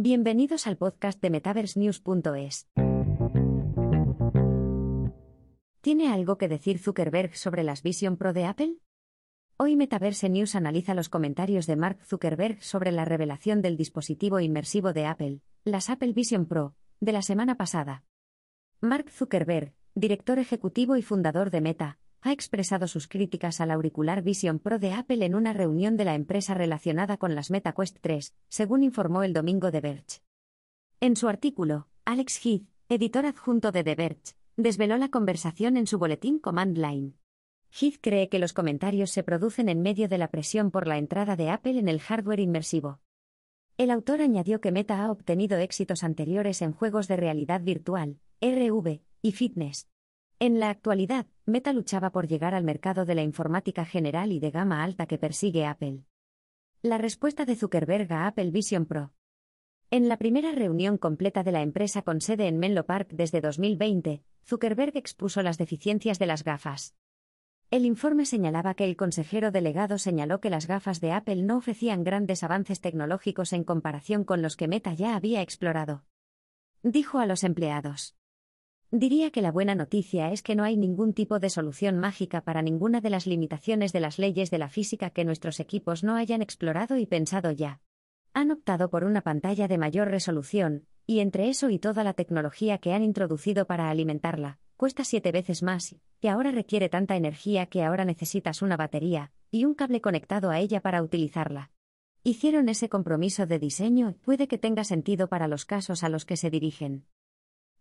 Bienvenidos al podcast de MetaverseNews.es. ¿Tiene algo que decir Zuckerberg sobre las Vision Pro de Apple? Hoy Metaverse News analiza los comentarios de Mark Zuckerberg sobre la revelación del dispositivo inmersivo de Apple, las Apple Vision Pro, de la semana pasada. Mark Zuckerberg, director ejecutivo y fundador de Meta, ha expresado sus críticas al auricular Vision Pro de Apple en una reunión de la empresa relacionada con las MetaQuest 3, según informó el domingo The Verge. En su artículo, Alex Heath, editor adjunto de The Verge, desveló la conversación en su boletín Command Line. Heath cree que los comentarios se producen en medio de la presión por la entrada de Apple en el hardware inmersivo. El autor añadió que Meta ha obtenido éxitos anteriores en juegos de realidad virtual, RV, y fitness, en la actualidad, Meta luchaba por llegar al mercado de la informática general y de gama alta que persigue Apple. La respuesta de Zuckerberg a Apple Vision Pro. En la primera reunión completa de la empresa con sede en Menlo Park desde 2020, Zuckerberg expuso las deficiencias de las gafas. El informe señalaba que el consejero delegado señaló que las gafas de Apple no ofrecían grandes avances tecnológicos en comparación con los que Meta ya había explorado. Dijo a los empleados. Diría que la buena noticia es que no hay ningún tipo de solución mágica para ninguna de las limitaciones de las leyes de la física que nuestros equipos no hayan explorado y pensado ya. Han optado por una pantalla de mayor resolución, y entre eso y toda la tecnología que han introducido para alimentarla, cuesta siete veces más, y ahora requiere tanta energía que ahora necesitas una batería, y un cable conectado a ella para utilizarla. Hicieron ese compromiso de diseño puede que tenga sentido para los casos a los que se dirigen.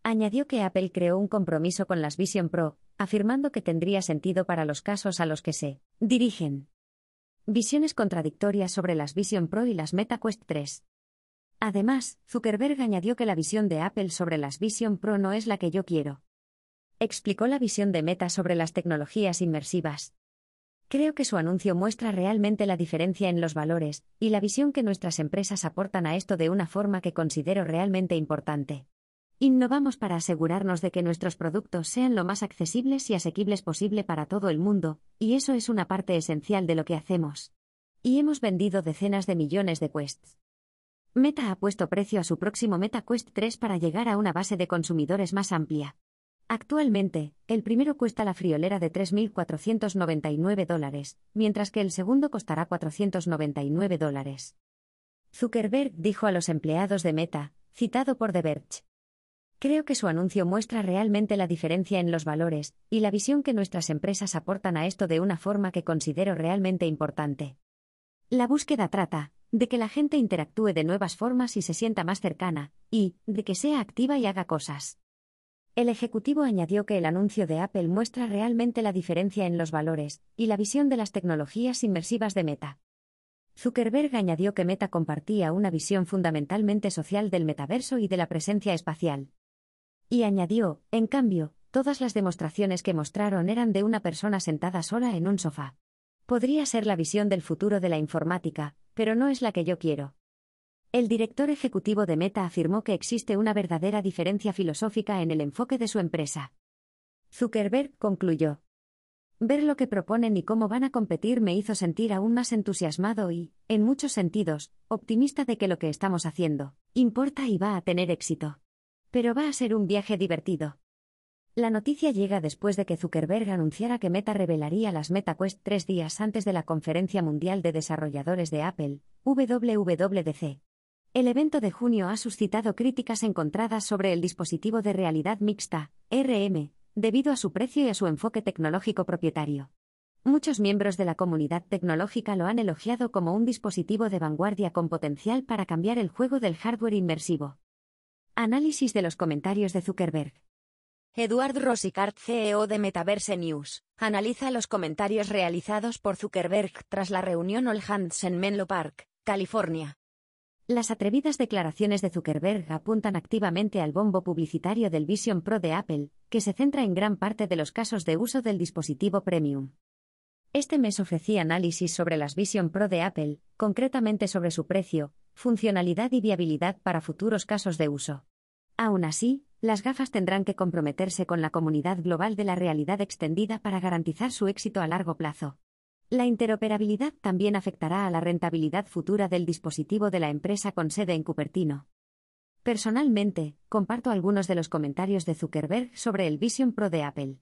Añadió que Apple creó un compromiso con las Vision Pro, afirmando que tendría sentido para los casos a los que se dirigen. Visiones contradictorias sobre las Vision Pro y las MetaQuest 3. Además, Zuckerberg añadió que la visión de Apple sobre las Vision Pro no es la que yo quiero. Explicó la visión de Meta sobre las tecnologías inmersivas. Creo que su anuncio muestra realmente la diferencia en los valores y la visión que nuestras empresas aportan a esto de una forma que considero realmente importante. Innovamos para asegurarnos de que nuestros productos sean lo más accesibles y asequibles posible para todo el mundo, y eso es una parte esencial de lo que hacemos. Y hemos vendido decenas de millones de Quests. Meta ha puesto precio a su próximo Meta Quest 3 para llegar a una base de consumidores más amplia. Actualmente, el primero cuesta la friolera de 3.499 dólares, mientras que el segundo costará 499 dólares. Zuckerberg dijo a los empleados de Meta, citado por The Verge. Creo que su anuncio muestra realmente la diferencia en los valores y la visión que nuestras empresas aportan a esto de una forma que considero realmente importante. La búsqueda trata de que la gente interactúe de nuevas formas y se sienta más cercana, y de que sea activa y haga cosas. El ejecutivo añadió que el anuncio de Apple muestra realmente la diferencia en los valores y la visión de las tecnologías inmersivas de Meta. Zuckerberg añadió que Meta compartía una visión fundamentalmente social del metaverso y de la presencia espacial. Y añadió, en cambio, todas las demostraciones que mostraron eran de una persona sentada sola en un sofá. Podría ser la visión del futuro de la informática, pero no es la que yo quiero. El director ejecutivo de Meta afirmó que existe una verdadera diferencia filosófica en el enfoque de su empresa. Zuckerberg concluyó. Ver lo que proponen y cómo van a competir me hizo sentir aún más entusiasmado y, en muchos sentidos, optimista de que lo que estamos haciendo, importa y va a tener éxito. Pero va a ser un viaje divertido. La noticia llega después de que Zuckerberg anunciara que Meta revelaría las MetaQuest tres días antes de la Conferencia Mundial de Desarrolladores de Apple, WWDC. El evento de junio ha suscitado críticas encontradas sobre el dispositivo de realidad mixta, RM, debido a su precio y a su enfoque tecnológico propietario. Muchos miembros de la comunidad tecnológica lo han elogiado como un dispositivo de vanguardia con potencial para cambiar el juego del hardware inmersivo. Análisis de los comentarios de Zuckerberg. Eduard Rosicart, CEO de Metaverse News, analiza los comentarios realizados por Zuckerberg tras la reunión All Hands en Menlo Park, California. Las atrevidas declaraciones de Zuckerberg apuntan activamente al bombo publicitario del Vision Pro de Apple, que se centra en gran parte de los casos de uso del dispositivo premium. Este mes ofrecí análisis sobre las Vision Pro de Apple, concretamente sobre su precio, funcionalidad y viabilidad para futuros casos de uso. Aún así, las gafas tendrán que comprometerse con la comunidad global de la realidad extendida para garantizar su éxito a largo plazo. La interoperabilidad también afectará a la rentabilidad futura del dispositivo de la empresa con sede en Cupertino. Personalmente, comparto algunos de los comentarios de Zuckerberg sobre el Vision Pro de Apple.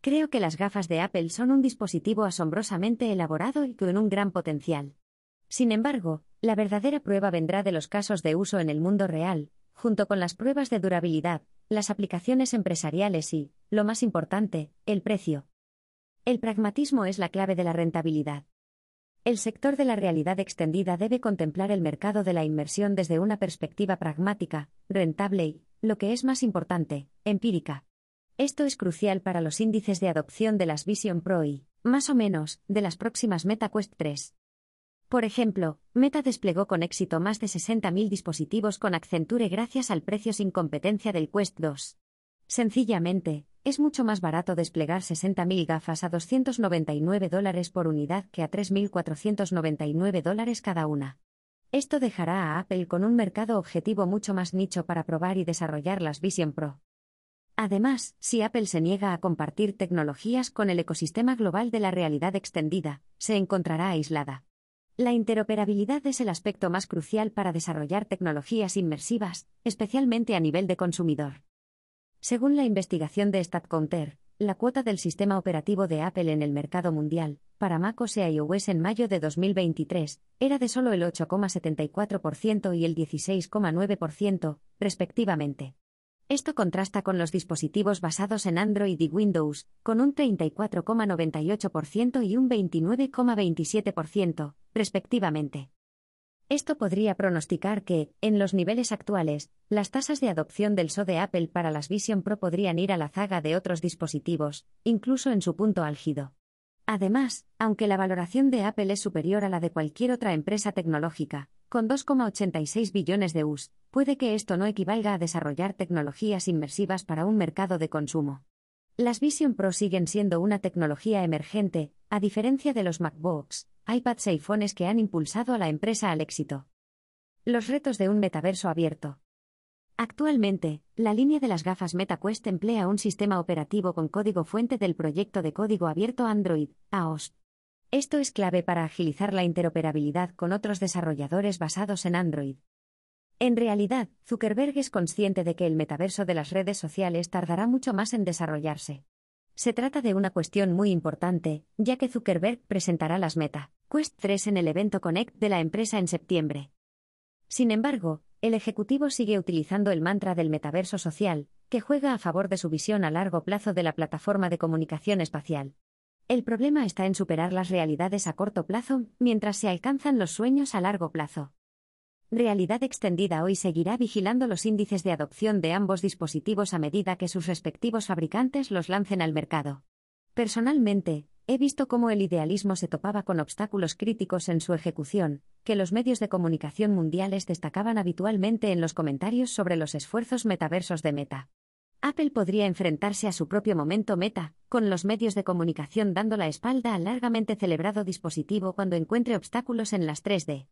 Creo que las gafas de Apple son un dispositivo asombrosamente elaborado y con un gran potencial. Sin embargo, la verdadera prueba vendrá de los casos de uso en el mundo real, junto con las pruebas de durabilidad, las aplicaciones empresariales y, lo más importante, el precio. El pragmatismo es la clave de la rentabilidad. El sector de la realidad extendida debe contemplar el mercado de la inmersión desde una perspectiva pragmática, rentable y, lo que es más importante, empírica. Esto es crucial para los índices de adopción de las Vision Pro y, más o menos, de las próximas MetaQuest 3. Por ejemplo, Meta desplegó con éxito más de 60.000 dispositivos con Accenture gracias al precio sin competencia del Quest 2. Sencillamente, es mucho más barato desplegar 60.000 gafas a 299 dólares por unidad que a 3.499 dólares cada una. Esto dejará a Apple con un mercado objetivo mucho más nicho para probar y desarrollar las Vision Pro. Además, si Apple se niega a compartir tecnologías con el ecosistema global de la realidad extendida, se encontrará aislada. La interoperabilidad es el aspecto más crucial para desarrollar tecnologías inmersivas, especialmente a nivel de consumidor. Según la investigación de StatCounter, la cuota del sistema operativo de Apple en el mercado mundial, para MacOS e iOS en mayo de 2023, era de solo el 8,74% y el 16,9%, respectivamente. Esto contrasta con los dispositivos basados en Android y Windows, con un 34,98% y un 29,27%, respectivamente. Esto podría pronosticar que, en los niveles actuales, las tasas de adopción del SO de Apple para las Vision Pro podrían ir a la zaga de otros dispositivos, incluso en su punto álgido. Además, aunque la valoración de Apple es superior a la de cualquier otra empresa tecnológica, con 2,86 billones de US, puede que esto no equivalga a desarrollar tecnologías inmersivas para un mercado de consumo. Las Vision Pro siguen siendo una tecnología emergente, a diferencia de los MacBooks, iPads e iPhones que han impulsado a la empresa al éxito. Los retos de un metaverso abierto. Actualmente, la línea de las gafas MetaQuest emplea un sistema operativo con código fuente del proyecto de código abierto Android, AOS. Esto es clave para agilizar la interoperabilidad con otros desarrolladores basados en Android. En realidad, Zuckerberg es consciente de que el metaverso de las redes sociales tardará mucho más en desarrollarse. Se trata de una cuestión muy importante, ya que Zuckerberg presentará las Meta Quest 3 en el evento Connect de la empresa en septiembre. Sin embargo, el ejecutivo sigue utilizando el mantra del metaverso social, que juega a favor de su visión a largo plazo de la plataforma de comunicación espacial. El problema está en superar las realidades a corto plazo, mientras se alcanzan los sueños a largo plazo. Realidad Extendida hoy seguirá vigilando los índices de adopción de ambos dispositivos a medida que sus respectivos fabricantes los lancen al mercado. Personalmente, he visto cómo el idealismo se topaba con obstáculos críticos en su ejecución, que los medios de comunicación mundiales destacaban habitualmente en los comentarios sobre los esfuerzos metaversos de Meta. Apple podría enfrentarse a su propio momento meta, con los medios de comunicación dando la espalda al largamente celebrado dispositivo cuando encuentre obstáculos en las 3D.